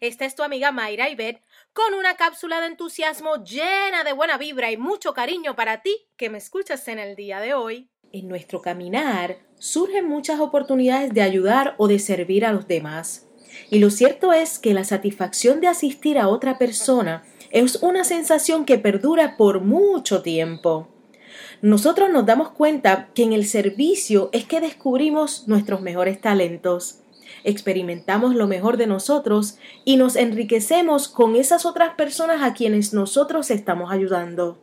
es tu amiga Mayra Ibet con una cápsula de entusiasmo llena de buena vibra y mucho cariño para ti que me escuchas en el día de hoy. En nuestro caminar surgen muchas oportunidades de ayudar o de servir a los demás. Y lo cierto es que la satisfacción de asistir a otra persona es una sensación que perdura por mucho tiempo. Nosotros nos damos cuenta que en el servicio es que descubrimos nuestros mejores talentos experimentamos lo mejor de nosotros y nos enriquecemos con esas otras personas a quienes nosotros estamos ayudando.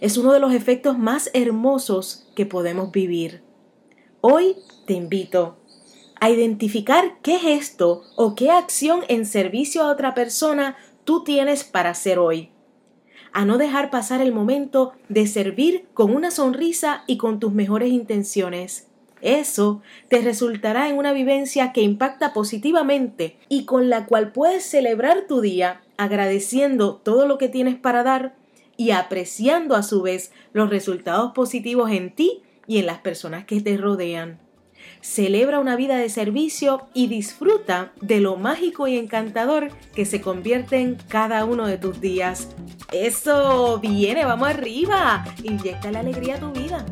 Es uno de los efectos más hermosos que podemos vivir. Hoy te invito a identificar qué gesto o qué acción en servicio a otra persona tú tienes para hacer hoy. A no dejar pasar el momento de servir con una sonrisa y con tus mejores intenciones eso te resultará en una vivencia que impacta positivamente y con la cual puedes celebrar tu día agradeciendo todo lo que tienes para dar y apreciando a su vez los resultados positivos en ti y en las personas que te rodean. Celebra una vida de servicio y disfruta de lo mágico y encantador que se convierte en cada uno de tus días. Eso viene, vamos arriba. Inyecta la alegría a tu vida.